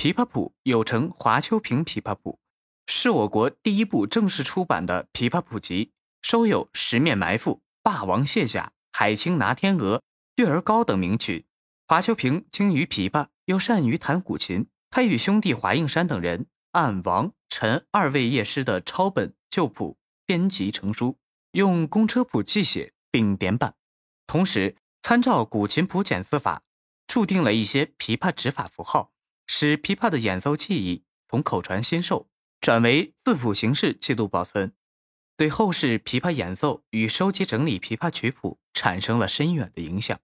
琵琶谱又称华秋萍琵琶谱，是我国第一部正式出版的琵琶谱集，收有《十面埋伏》《霸王卸甲》《海清拿天鹅》《月儿高》等名曲。华秋萍精于琵琶，又善于弹古琴，他与兄弟华应山等人按王、陈二位业师的抄本旧谱编辑成书，用公车谱记写并点版，同时参照古琴谱检字法，注定了一些琵琶指法符号。使琵琶的演奏技艺从口传心授转为字谱形式记录保存，对后世琵琶演奏与收集整理琵琶曲谱产生了深远的影响。